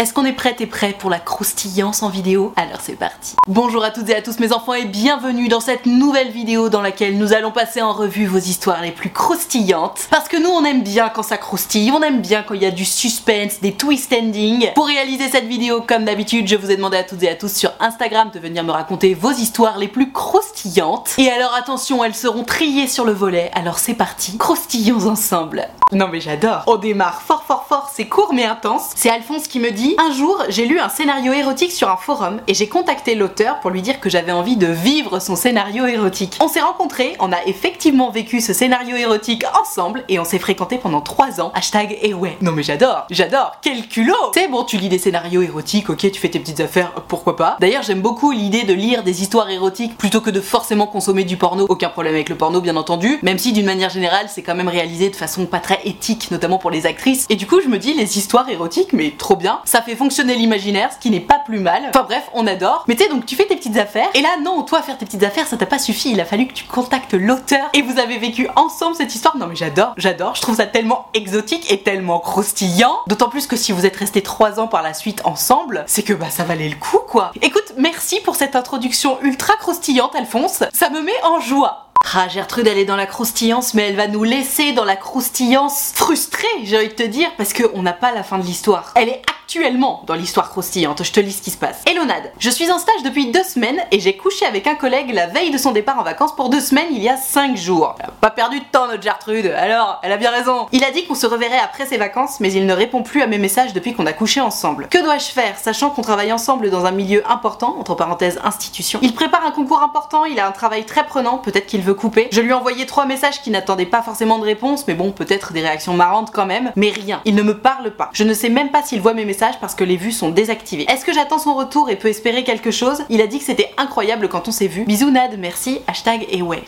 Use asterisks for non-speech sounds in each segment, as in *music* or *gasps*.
Est-ce qu'on est prête et prêt pour la croustillance en vidéo? Alors c'est parti. Bonjour à toutes et à tous mes enfants et bienvenue dans cette nouvelle vidéo dans laquelle nous allons passer en revue vos histoires les plus croustillantes. Parce que nous on aime bien quand ça croustille, on aime bien quand il y a du suspense, des twist endings. Pour réaliser cette vidéo, comme d'habitude, je vous ai demandé à toutes et à tous sur Instagram de venir me raconter vos histoires les plus croustillantes. Et alors attention, elles seront triées sur le volet. Alors c'est parti, croustillons ensemble. Non mais j'adore. On démarre fort fort fort, c'est court mais intense. C'est Alphonse qui me dit un jour, j'ai lu un scénario érotique sur un forum et j'ai contacté l'auteur pour lui dire que j'avais envie de vivre son scénario érotique. On s'est rencontrés, on a effectivement vécu ce scénario érotique ensemble et on s'est fréquenté pendant 3 ans. Hashtag et. Non mais j'adore, j'adore, quel culot C'est bon, tu lis des scénarios érotiques, ok, tu fais tes petites affaires, pourquoi pas? D'ailleurs, j'aime beaucoup l'idée de lire des histoires érotiques plutôt que de forcément consommer du porno. Aucun problème avec le porno, bien entendu, même si d'une manière générale, c'est quand même réalisé de façon pas très éthique, notamment pour les actrices. Et du coup, je me dis, les histoires érotiques, mais trop bien, fait fonctionner l'imaginaire, ce qui n'est pas plus mal. Enfin bref, on adore. Mais tu sais, donc tu fais tes petites affaires, et là, non, toi, faire tes petites affaires, ça t'a pas suffi. Il a fallu que tu contactes l'auteur, et vous avez vécu ensemble cette histoire. Non mais j'adore, j'adore. Je trouve ça tellement exotique et tellement croustillant. D'autant plus que si vous êtes restés 3 ans par la suite ensemble, c'est que bah ça valait le coup, quoi. Écoute, merci pour cette introduction ultra croustillante, Alphonse. Ça me met en joie. Ah, Gertrude, elle est dans la croustillance, mais elle va nous laisser dans la croustillance frustrée, j'ai envie de te dire, parce qu'on n'a pas la fin de l'histoire. Elle est actuellement dans l'histoire croustillante, je te lis ce qui se passe. Elonade, je suis en stage depuis deux semaines et j'ai couché avec un collègue la veille de son départ en vacances pour deux semaines il y a cinq jours. Pas perdu de temps notre Gertrude, alors, elle a bien raison. Il a dit qu'on se reverrait après ses vacances, mais il ne répond plus à mes messages depuis qu'on a couché ensemble. Que dois-je faire, sachant qu'on travaille ensemble dans un milieu important, entre parenthèses institution? Il prépare un concours important, il a un travail très prenant, peut-être qu'il veut couper. Je lui ai envoyé trois messages qui n'attendaient pas forcément de réponse, mais bon, peut-être des réactions marrantes quand même, mais rien. Il ne me parle pas. Je ne sais même pas s'il voit mes messages parce que les vues sont désactivées. Est-ce que j'attends son retour et peux espérer quelque chose? Il a dit que c'était incroyable quand on s'est vu. Bisous Nad, merci, hashtag et ouais.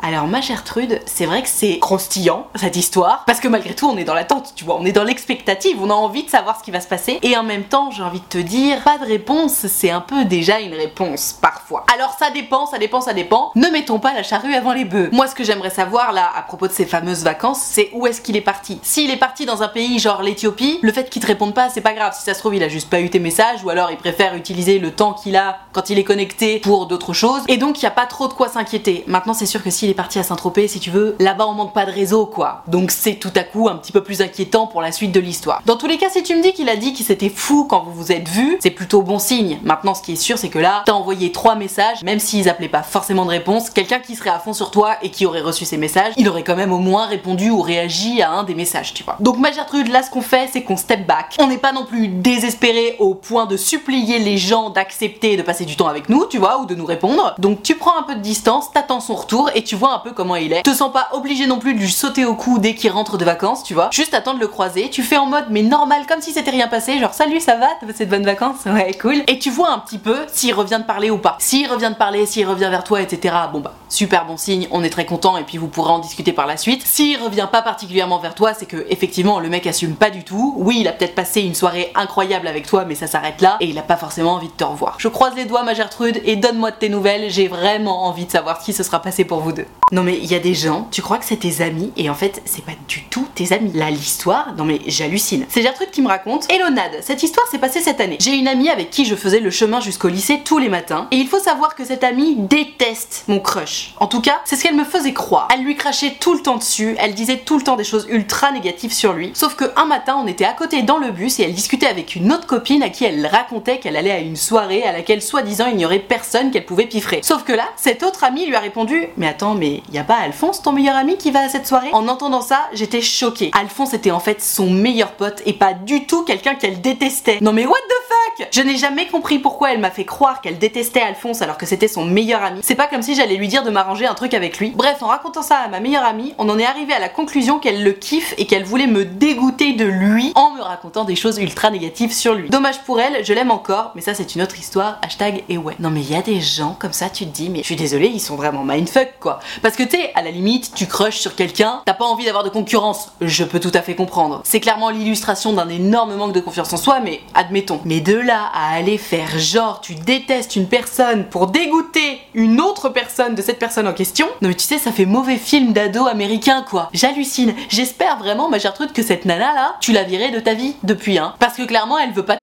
Alors ma Gertrude, c'est vrai que c'est croustillant cette histoire, parce que malgré tout on est dans l'attente, tu vois, on est dans l'expectative, on a envie de savoir ce qui va se passer, et en même temps j'ai envie de te dire, pas de réponse, c'est un peu déjà une réponse, parfois. Alors ça dépend, ça dépend, ça dépend, ne mettons pas la charrue avant les bœufs. Moi ce que j'aimerais savoir là, à propos de ces fameuses vacances, c'est où est-ce qu'il est parti? S'il est parti dans un pays genre l'Éthiopie, le fait qu'il te réponde pas, c'est pas grave, si ça se trouve il a juste pas eu tes messages, ou alors il préfère utiliser le temps qu'il a quand il est connecté pour d'autres choses, et donc il y a pas trop de quoi s'inquiéter. Maintenant c'est sûr que est parti à Saint-Tropez, si tu veux, là-bas on manque pas de réseau quoi. Donc c'est tout à coup un petit peu plus inquiétant pour la suite de l'histoire. Dans tous les cas, si tu me dis qu'il a dit qu'il s'était fou quand vous vous êtes vus, c'est plutôt bon signe. Maintenant, ce qui est sûr, c'est que là, t'as envoyé trois messages, même s'ils appelaient pas forcément de réponse, quelqu'un qui serait à fond sur toi et qui aurait reçu ces messages, il aurait quand même au moins répondu ou réagi à un des messages, tu vois. Donc ma Gertrude, là ce qu'on fait, c'est qu'on step back. On n'est pas non plus désespéré au point de supplier les gens d'accepter de passer du temps avec nous, tu vois, ou de nous répondre. Donc tu prends un peu de distance, t'attends son retour et tu vois un peu comment il est. Te sens pas obligé non plus de lui sauter au cou dès qu'il rentre de vacances, tu vois. Juste attends de le croiser. Tu fais en mode mais normal comme si c'était rien passé, genre salut ça va, t'as passé de bonnes vacances? Ouais cool. Et tu vois un petit peu s'il revient de parler ou pas. S'il S'il revient de parler, s'il revient vers toi, etc., bon bah, super bon signe, on est très content et puis vous pourrez en discuter par la suite. S'il revient pas particulièrement vers toi, c'est que effectivement le mec assume pas du tout. Oui, il a peut-être passé une soirée incroyable avec toi, mais ça s'arrête là et il a pas forcément envie de te revoir. Je croise les doigts, ma Gertrude, et donne-moi de tes nouvelles. J'ai vraiment envie de savoir ce qui se sera passé pour vous deux. Non mais il y a des gens, tu crois que c'est tes amis et en fait c'est pas du tout tes amis. Là l'histoire, non mais j'hallucine. C'est Gertrude qui me raconte. Hello Nad, cette histoire s'est passée cette année. J'ai une amie avec qui je faisais le chemin jusqu'au lycée tous les matins et il faut savoir que cette amie déteste mon crush. En tout cas, c'est ce qu'elle me faisait croire. Elle lui crachait tout le temps dessus, elle disait tout le temps des choses ultra négatives sur lui. Sauf que un matin, on était à côté dans le bus et elle discutait avec une autre copine à qui elle racontait qu'elle allait à une soirée à laquelle soi-disant il n'y aurait personne qu'elle pouvait piffrer. Sauf que là, cette autre amie lui a répondu "Mais attends, mais y a pas Alphonse ton meilleur ami qui va à cette soirée En entendant ça, j'étais choquée. Alphonse était en fait son meilleur pote et pas du tout quelqu'un qu'elle détestait. Non mais what the fuck? Je n'ai jamais compris pourquoi elle m'a fait croire qu'elle détestait Alphonse alors que c'était son meilleur ami. C'est pas comme si j'allais lui dire de m'arranger un truc avec lui. Bref, en racontant ça à ma meilleure amie, on en est arrivé à la conclusion qu'elle le kiffe et qu'elle voulait me dégoûter de lui en me racontant des choses ultra négatives sur lui. Dommage pour elle, je l'aime encore, mais ça c'est une autre histoire. Hashtag et ouais. Non mais il y a des gens comme ça, tu te dis, mais je suis désolée, ils sont vraiment mindfuck quoi. Parce que tu sais, à la limite, tu crushes sur quelqu'un, t'as pas envie d'avoir de concurrence. Je peux tout à fait comprendre. C'est clairement l'illustration d'un énorme manque de confiance en soi, mais admettons. Mais de là à aller faire genre tu détestes une personne pour dégoûter une autre personne de cette personne en question, non mais tu sais, ça fait mauvais film d'ado américain quoi. J'hallucine. J'espère vraiment, ma Gertrude, que cette nana là, tu la virée de ta vie depuis, hein. Parce que clairement, elle veut pas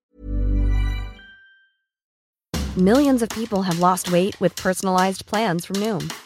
Millions of people have lost weight with personalized plans from Noom,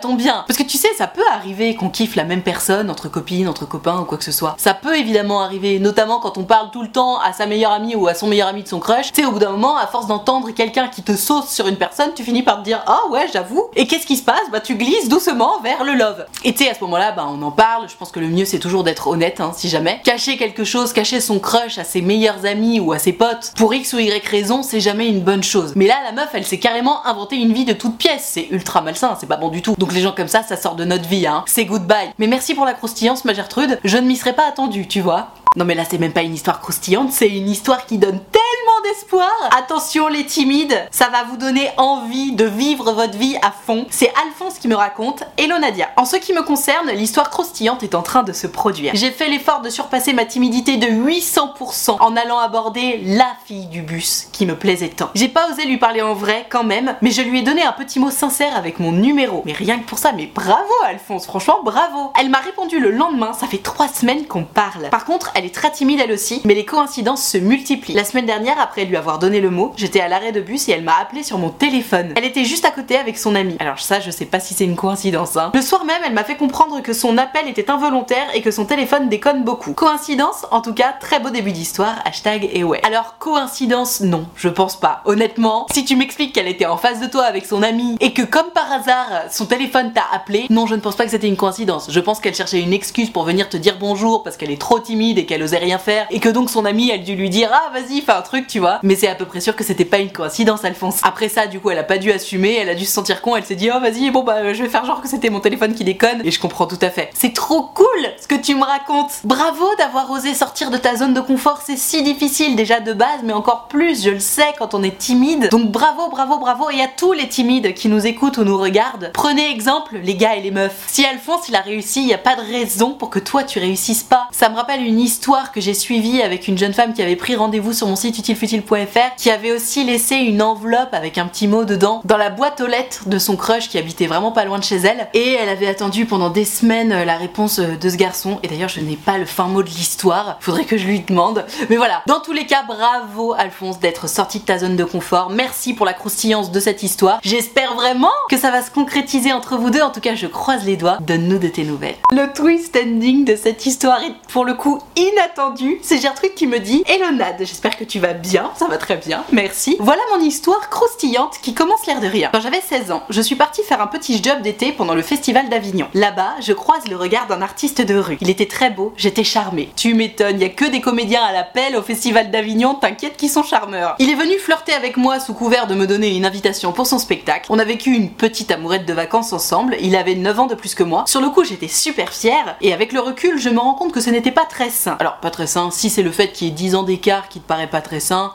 tombe bien. Parce que tu sais, ça peut arriver qu'on kiffe la même personne entre copines, entre copains ou quoi que ce soit. Ça peut évidemment arriver, notamment quand on parle tout le temps à sa meilleure amie ou à son meilleur ami de son crush. Tu sais, au bout d'un moment, à force d'entendre quelqu'un qui te sauce sur une personne, tu finis par te dire Ah ouais, j'avoue. Et qu'est-ce qui se passe? Bah tu glisses doucement vers le love. Et tu sais, à ce moment-là, bah on en parle. Je pense que le mieux c'est toujours d'être honnête, hein, si jamais. Cacher quelque chose, cacher son crush à ses meilleurs amis ou à ses potes, pour X ou Y raison, c'est jamais une bonne chose. Mais là, la meuf, elle s'est carrément inventé une vie de toute pièce. C'est ultra malsain, c'est pas bon du tout. Les gens comme ça, ça sort de notre vie, hein. C'est goodbye. Mais merci pour la croustillance, ma Gertrude. Je ne m'y serais pas attendue, tu vois. Non mais là c'est même pas une histoire croustillante, c'est une histoire qui donne tellement d'espoir. Attention les timides, ça va vous donner envie de vivre votre vie à fond. C'est Alphonse qui me raconte, Hello Nadia. En ce qui me concerne, l'histoire croustillante est en train de se produire. J'ai fait l'effort de surpasser ma timidité de 800% en allant aborder la fille du bus qui me plaisait tant. J'ai pas osé lui parler en vrai quand même, mais je lui ai donné un petit mot sincère avec mon numéro. Mais rien que pour ça, mais bravo Alphonse, franchement bravo. Elle m'a répondu le lendemain, ça fait trois semaines qu'on parle. Par contre, elle est très timide elle aussi, mais les coïncidences se multiplient. La semaine dernière, après lui avoir donné le mot, j'étais à l'arrêt de bus et elle m'a appelé sur mon téléphone. Elle était juste à côté avec son ami. Alors ça, je sais pas si c'est une coïncidence. Hein. Le soir même, elle m'a fait comprendre que son appel était involontaire et que son téléphone déconne beaucoup. Coïncidence En tout cas, très beau début d'histoire. Hashtag et ouais. Alors coïncidence, non, je pense pas. Honnêtement, si tu m'expliques qu'elle était en face de toi avec son ami et que comme par hasard, son téléphone t'a appelé, non, je ne pense pas que c'était une coïncidence. Je pense qu'elle cherchait une excuse pour venir te dire bonjour parce qu'elle est trop timide et qu'elle osait rien faire et que donc son ami elle dû lui dire ah vas-y fais un truc tu vois. Mais c'est à peu près sûr que c'était pas une coïncidence Alphonse. Après ça du coup elle a pas dû assumer elle a dû se sentir con elle s'est dit oh vas-y bon bah je vais faire genre que c'était mon téléphone qui déconne. Et je comprends tout à fait. C'est trop cool ce que tu me racontes. Bravo d'avoir osé sortir de ta zone de confort c'est si difficile déjà de base mais encore plus je le sais quand on est timide. Donc bravo bravo bravo et à tous les timides qui nous écoutent ou nous regardent prenez exemple les gars et les meufs. Si Alphonse il a réussi il y a pas de raison pour que toi tu réussisses pas. Ça me rappelle une histoire histoire que j'ai suivie avec une jeune femme qui avait pris rendez-vous sur mon site utilefutile.fr, qui avait aussi laissé une enveloppe avec un petit mot dedans dans la boîte aux lettres de son crush qui habitait vraiment pas loin de chez elle. Et elle avait attendu pendant des semaines euh, la réponse euh, de ce garçon. Et d'ailleurs, je n'ai pas le fin mot de l'histoire. Faudrait que je lui demande. Mais voilà. Dans tous les cas, bravo Alphonse d'être sorti de ta zone de confort. Merci pour la croustillance de cette histoire. J'espère vraiment que ça va se concrétiser entre vous deux. En tout cas, je croise les doigts. Donne-nous de tes nouvelles. Le twist ending de cette histoire est pour le coup inattendu. C'est Gertrude qui me dit Elonade, j'espère que tu vas bien. Ça va très bien. Merci. Voilà mon histoire croustillante qui commence l'air de rien. Quand j'avais 16 ans, je suis partie faire un petit job d'été pendant le festival d'Avignon. Là-bas, je croise le regard d'un artiste de rue. Il était très beau, j'étais charmée. Tu m'étonnes, y a que des comédiens à l'appel au festival d'Avignon, t'inquiète qu'ils sont charmeurs. Il est venu flirter avec moi sous couvert de me donner une invitation pour son spectacle. On a vécu une petite amourette de vacances ensemble, il avait 9 ans de plus que moi. Sur le coup, j'étais super fière, et avec le recul, je me rends compte que ce n'était pas très sain. Alors, pas très sain, si c'est le fait qu'il y ait 10 ans d'écart qui te paraît pas très sain.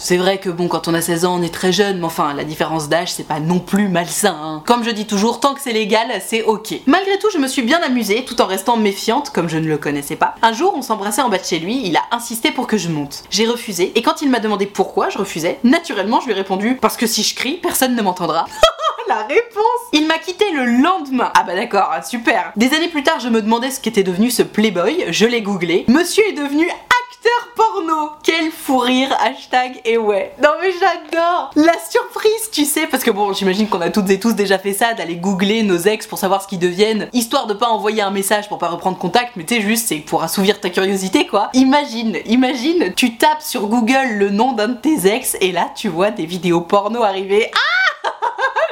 C'est vrai que bon, quand on a 16 ans, on est très jeune, mais enfin, la différence d'âge, c'est pas non plus malsain. Hein. Comme je dis toujours, tant que c'est légal, c'est ok. Malgré tout, je me suis bien amusée, tout en restant méfiante, comme je ne le connaissais pas. Un jour, on s'embrassait en bas de chez lui, il a insisté pour que je monte. J'ai refusé, et quand il m'a demandé pourquoi je refusais, naturellement, je lui ai répondu parce que si je crie, personne ne m'entendra. *laughs* la réponse Il m'a quitté le lendemain. Ah bah d'accord, super. Des années plus tard, je me demandais ce qu'était devenu ce Playboy, je l'ai googlé. Monsieur est devenu porno. Quel fou rire, hashtag et ouais. Non mais j'adore La surprise, tu sais, parce que bon, j'imagine qu'on a toutes et tous déjà fait ça, d'aller googler nos ex pour savoir ce qu'ils deviennent, histoire de pas envoyer un message pour pas reprendre contact, mais tu sais juste, c'est pour assouvir ta curiosité quoi. Imagine, imagine, tu tapes sur Google le nom d'un de tes ex et là tu vois des vidéos porno arriver. Ah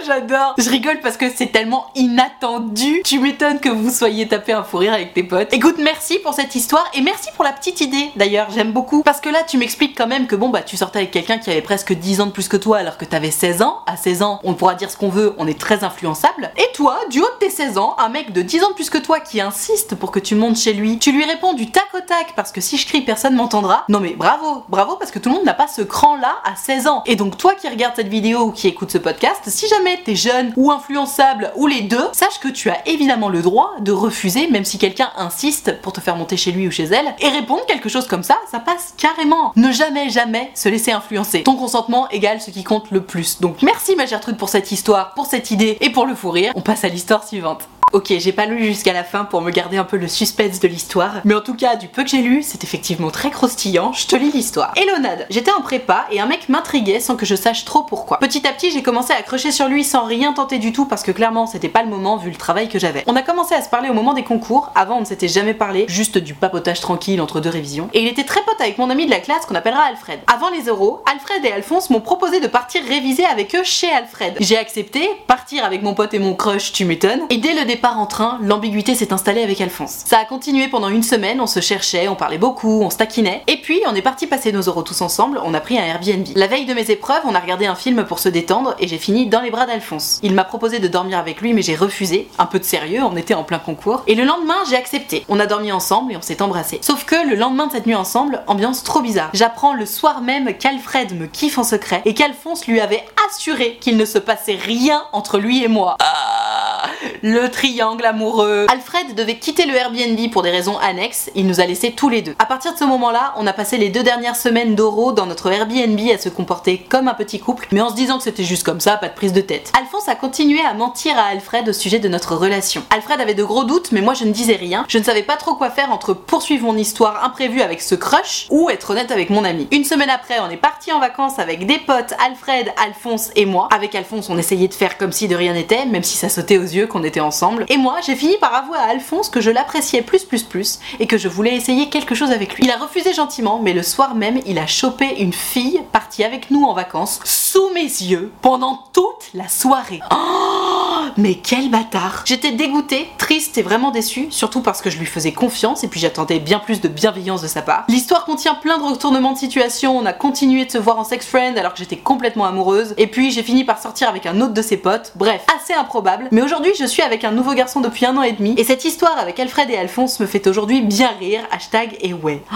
J'adore. Je rigole parce que c'est tellement inattendu. Tu m'étonnes que vous soyez tapé un fou rire avec tes potes. Écoute, merci pour cette histoire et merci pour la petite idée. D'ailleurs, j'aime beaucoup parce que là, tu m'expliques quand même que bon bah tu sortais avec quelqu'un qui avait presque 10 ans de plus que toi alors que t'avais 16 ans. À 16 ans, on pourra dire ce qu'on veut, on est très influençable. Et toi, du haut de tes 16 ans, un mec de 10 ans de plus que toi qui insiste pour que tu montes chez lui, tu lui réponds du tac au tac parce que si je crie, personne m'entendra. Non mais bravo, bravo parce que tout le monde n'a pas ce cran là à 16 ans. Et donc toi qui regardes cette vidéo ou qui écoute ce podcast, si jamais t'es jeune ou influençable ou les deux, sache que tu as évidemment le droit de refuser même si quelqu'un insiste pour te faire monter chez lui ou chez elle et répondre quelque chose comme ça, ça passe carrément. Ne jamais jamais se laisser influencer. Ton consentement égale ce qui compte le plus. Donc merci ma Gertrude pour cette histoire, pour cette idée et pour le fou rire. On passe à l'histoire suivante. Ok, j'ai pas lu jusqu'à la fin pour me garder un peu le suspense de l'histoire, mais en tout cas, du peu que j'ai lu, c'est effectivement très croustillant. Je te lis l'histoire. Elonade, j'étais en prépa et un mec m'intriguait sans que je sache trop pourquoi. Petit à petit, j'ai commencé à crocher sur lui sans rien tenter du tout parce que clairement, c'était pas le moment vu le travail que j'avais. On a commencé à se parler au moment des concours, avant on ne s'était jamais parlé, juste du papotage tranquille entre deux révisions. Et il était très pote avec mon ami de la classe qu'on appellera Alfred. Avant les euros, Alfred et Alphonse m'ont proposé de partir réviser avec eux chez Alfred. J'ai accepté, partir avec mon pote et mon crush, tu m'étonnes. Et dès le départ en train, l'ambiguïté s'est installée avec Alphonse. Ça a continué pendant une semaine, on se cherchait, on parlait beaucoup, on se taquinait. Et puis on est parti passer nos euros tous ensemble, on a pris un Airbnb. La veille de mes épreuves, on a regardé un film pour se détendre et j'ai fini dans les bras d'Alphonse. Il m'a proposé de dormir avec lui mais j'ai refusé, un peu de sérieux, on était en plein concours. Et le lendemain, j'ai accepté. On a dormi ensemble et on s'est embrassé. Sauf que le lendemain de cette nuit ensemble, ambiance trop bizarre. J'apprends le soir même qu'Alfred me kiffe en secret et qu'Alphonse lui avait assuré qu'il ne se passait rien entre lui et moi. Ah, le triangle amoureux. Alfred devait quitter le Airbnb pour des raisons annexes, il nous a laissés tous les deux. À partir de ce moment-là, on a passé les deux dernières semaines d'Oro dans notre Airbnb à se comporter comme un petit couple, mais en se disant que c'était juste comme ça, pas de prise de tête. Alphonse a continué à mentir à Alfred au sujet de notre relation. Alfred avait de gros doutes, mais moi je ne disais rien. Je ne savais pas trop quoi faire entre poursuivre mon histoire imprévue avec ce crush ou être honnête avec mon ami. Une semaine après, on est parti en vacances avec des potes, Alfred, Alphonse et moi. Avec Alphonse, on essayait de faire comme si de rien n'était, même si ça sautait aux yeux qu'on était ensemble. Et moi, j'ai fini par avouer à Alphonse que je l'appréciais plus plus plus et que je voulais essayer quelque chose avec lui. Il a refusé gentiment, mais le soir même, il a chopé une fille partie avec nous en vacances sous mes yeux pendant toute la soirée. Oh, mais quel bâtard J'étais dégoûtée, triste et vraiment déçue, surtout parce que je lui faisais confiance et puis j'attendais bien plus de bienveillance de sa part. L'histoire contient plein de retournements de situation, on a continué de se voir en sex friend alors que j'étais complètement amoureuse, et puis j'ai fini par sortir avec un autre de ses potes, bref, assez improbable, mais aujourd'hui je suis avec un nouveau garçon depuis un an et demi, et cette histoire avec Alfred et Alphonse me fait aujourd'hui bien rire, hashtag et ouais. *gasps*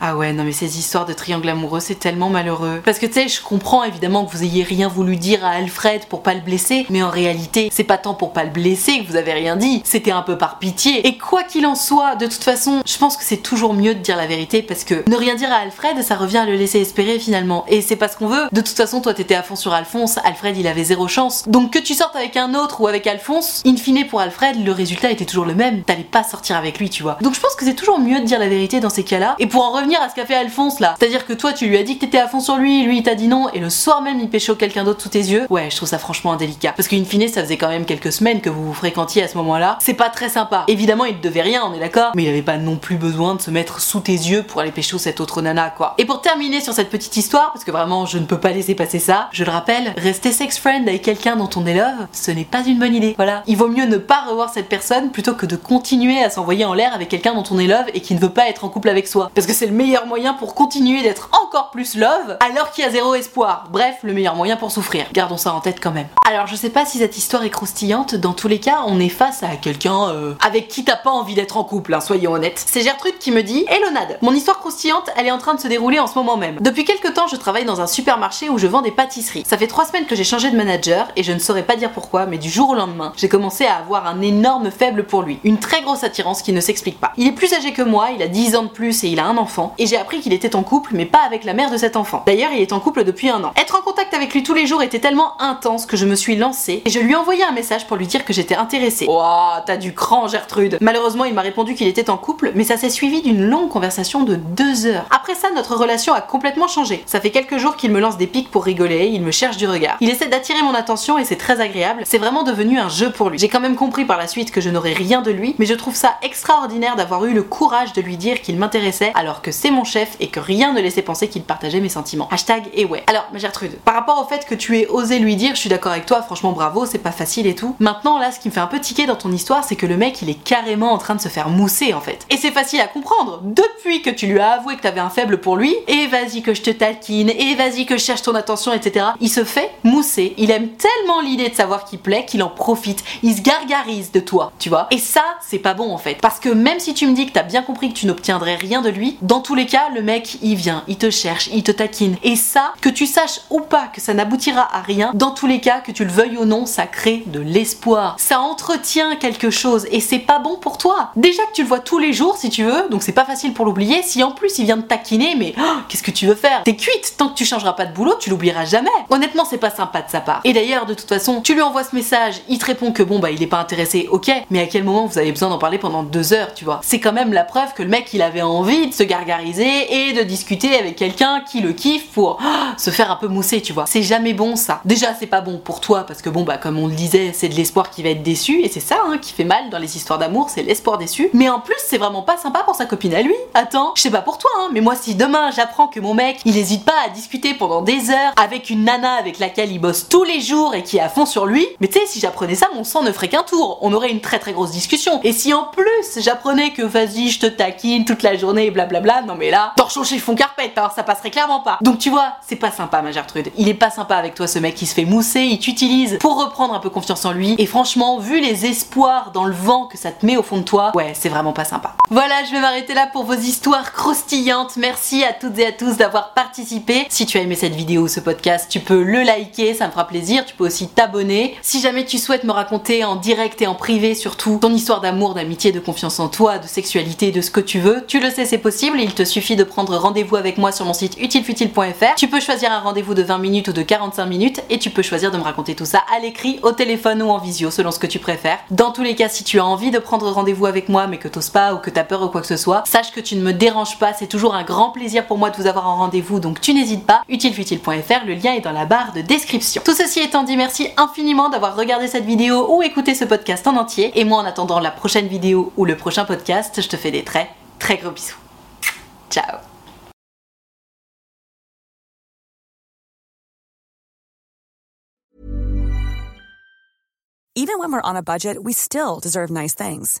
Ah ouais, non mais ces histoires de triangle amoureux c'est tellement malheureux. Parce que tu sais, je comprends évidemment que vous ayez rien voulu dire à Alfred pour pas le blesser, mais en réalité, c'est pas tant pour pas le blesser que vous avez rien dit, c'était un peu par pitié. Et quoi qu'il en soit, de toute façon, je pense que c'est toujours mieux de dire la vérité parce que ne rien dire à Alfred, ça revient à le laisser espérer finalement. Et c'est pas ce qu'on veut. De toute façon, toi t'étais à fond sur Alphonse, Alfred il avait zéro chance. Donc que tu sortes avec un autre ou avec Alphonse, in fine pour Alfred, le résultat était toujours le même. T'allais pas sortir avec lui, tu vois. Donc je pense que c'est toujours mieux de dire la vérité dans ces cas-là. Et pour en revenir à ce qu'a fait Alphonse là, c'est-à-dire que toi tu lui as dit que t'étais à fond sur lui, lui il t'a dit non, et le soir même il pécho quelqu'un d'autre sous tes yeux, ouais, je trouve ça franchement indélicat. Parce qu'in fine, ça faisait quand même quelques semaines que vous vous fréquentiez à ce moment-là. C'est pas très sympa. Évidemment, il devait rien, on est d'accord, mais il avait pas non plus besoin de se mettre sous tes yeux pour aller pécho cette autre nana, quoi. Et pour terminer sur cette petite histoire, parce que vraiment je ne peux pas laisser passer ça, je le rappelle, rester sex friend avec quelqu'un dont on est love, ce n'est pas une bonne idée. Voilà. Il vaut mieux ne pas revoir cette personne plutôt que de continuer à s'envoyer en l'air avec quelqu'un dont on est love et qui ne veut pas être en couple avec soi. Parce que c'est le meilleur moyen pour continuer d'être encore plus love alors qu'il y a zéro espoir. Bref, le meilleur moyen pour souffrir. Gardons ça en tête quand même. Alors je sais pas si cette histoire est croustillante, dans tous les cas, on est face à quelqu'un euh, avec qui t'as pas envie d'être en couple, hein, soyons honnêtes. C'est Gertrude qui me dit Hello Nad, mon histoire croustillante, elle est en train de se dérouler en ce moment même. Depuis quelques temps, je travaille dans un supermarché où je vends des pâtisseries. Ça fait trois semaines que j'ai changé de manager et je ne saurais pas dire pourquoi, mais du jour au lendemain, j'ai commencé à avoir un énorme faible pour lui. Une très grosse attirance qui ne s'explique pas. Il est plus âgé que moi, il a 10 ans de plus et il a un enfant, et j'ai appris qu'il était en couple, mais pas avec la mère de cet enfant. D'ailleurs, il est en couple depuis un an. Être en contact avec lui tous les jours était tellement intense que je me suis lancée et je lui ai envoyé un message pour lui dire que j'étais intéressée. Ouah, t'as du cran, Gertrude. Malheureusement, il m'a répondu qu'il était en couple, mais ça s'est suivi d'une longue conversation de deux heures. Après ça, notre relation a complètement changé. Ça fait quelques jours qu'il me lance des pics pour rigoler, il me cherche du regard. Il essaie d'attirer mon attention et c'est très agréable. C'est vraiment devenu un jeu pour lui. J'ai quand même compris par la suite que je n'aurais rien de lui, mais je trouve ça extraordinaire d'avoir eu le courage de lui dire qu'il m'intéressait alors que c'est mon chef et que rien ne laissait penser qu'il partageait mes sentiments. Hashtag et ouais. Alors, ma Gertrude, par rapport au fait que tu aies osé lui dire, je suis d'accord avec toi, franchement bravo, c'est pas facile et tout. Maintenant, là, ce qui me fait un peu tiquer dans ton histoire, c'est que le mec, il est carrément en train de se faire mousser en fait. Et c'est facile à comprendre. Depuis que tu lui as avoué que t'avais un faible pour lui, et vas-y que je te taquine, et vas-y que je cherche ton attention, etc. Il se fait mousser. Il aime tellement l'idée de savoir qu'il plaît qu'il en profite. Il se gargarise de toi, tu vois. Et ça, c'est pas bon en fait. Parce que même si tu me dis que t'as bien compris que tu n'obtiendrais rien de lui, dans tous les cas, le mec, il vient, il te cherche, il te taquine. Et ça, que tu saches ou pas que ça n'aboutira à rien, dans tous les cas, que tu le veuilles ou non, ça crée de l'espoir. Ça entretient quelque chose et c'est pas bon pour toi. Déjà que tu le vois tous les jours si tu veux, donc c'est pas facile pour l'oublier. Si en plus il vient de taquiner, mais oh, qu'est-ce que tu veux faire? T'es cuite. Tant que tu changeras pas de boulot, tu l'oublieras jamais. Honnêtement, c'est pas sympa de sa part. Et d'ailleurs, de toute façon, tu lui envoies ce message, il te répond que bon bah il est pas intéressé, ok, mais à quel moment vous avez besoin d'en parler pendant deux heures, tu vois? C'est quand même la preuve que le mec il avait envie de se gargariser et de discuter avec quelqu'un qui le kiffe pour oh, se faire un peu mousser, tu vois. C'est jamais bon ça. Déjà, c'est pas bon pour toi parce que bon bah comme on le disait, c'est de l'espoir qui va être déçu et c'est ça hein, qui fait mal dans les histoires d'amour, c'est l'espoir déçu. Mais en plus, c'est vraiment pas sympa pour sa copine à lui. Attends, je sais pas pour toi, hein, mais moi si demain j'apprends que mon mec il hésite pas à discuter pendant des heures avec une nana avec laquelle il bosse tous les jours et qui est à fond sur lui, mais tu sais, si j'apprenais ça, mon sang ne ferait qu'un tour. On aurait une très très grosse discussion. Et si en plus j'apprenais que vas-y, je te taquine toute la journée blablabla, non mais là, torchon chez fond carpette, hein, ça passerait clairement pas. Donc tu vois, c'est pas sympa ma Gertrude. Il est pas sympa avec toi ce mec qui se fait mousser, il t'utilise pour reprendre un peu confiance en lui. Et franchement, vu les espoirs dans le vent que ça te met au fond de toi, ouais, c'est vraiment pas sympa. Voilà, je vais m'arrêter là pour vos histoires croustillantes. Merci à toutes et à tous d'avoir participé. Si tu as aimé cette vidéo ou ce podcast, tu peux le liker, ça me fera plaisir. Tu peux aussi t'abonner. Si jamais tu souhaites me raconter en direct et en privé surtout ton histoire d'amour, d'amitié, de confiance en toi, de sexualité, de ce que tu veux, tu le sais, c'est possible. Il te suffit de prendre rendez-vous avec moi sur mon site utilefutile.fr. Tu peux choisir un rendez-vous de 20 minutes ou de 45 minutes et tu peux choisir de me raconter tout ça à l'écrit, au téléphone ou en visio selon ce que tu préfères. Dans tous les cas, si tu as envie de prendre rendez-vous avec moi mais que t'oses pas ou que peur ou quoi que ce soit, sache que tu ne me déranges pas, c'est toujours un grand plaisir pour moi de vous avoir en rendez-vous donc tu n'hésites pas, utilefutile.fr, le lien est dans la barre de description. Tout ceci étant dit, merci infiniment d'avoir regardé cette vidéo ou écouté ce podcast en entier et moi en attendant la prochaine vidéo ou le prochain podcast, je te fais des très très gros bisous. Ciao budget, we still deserve nice things.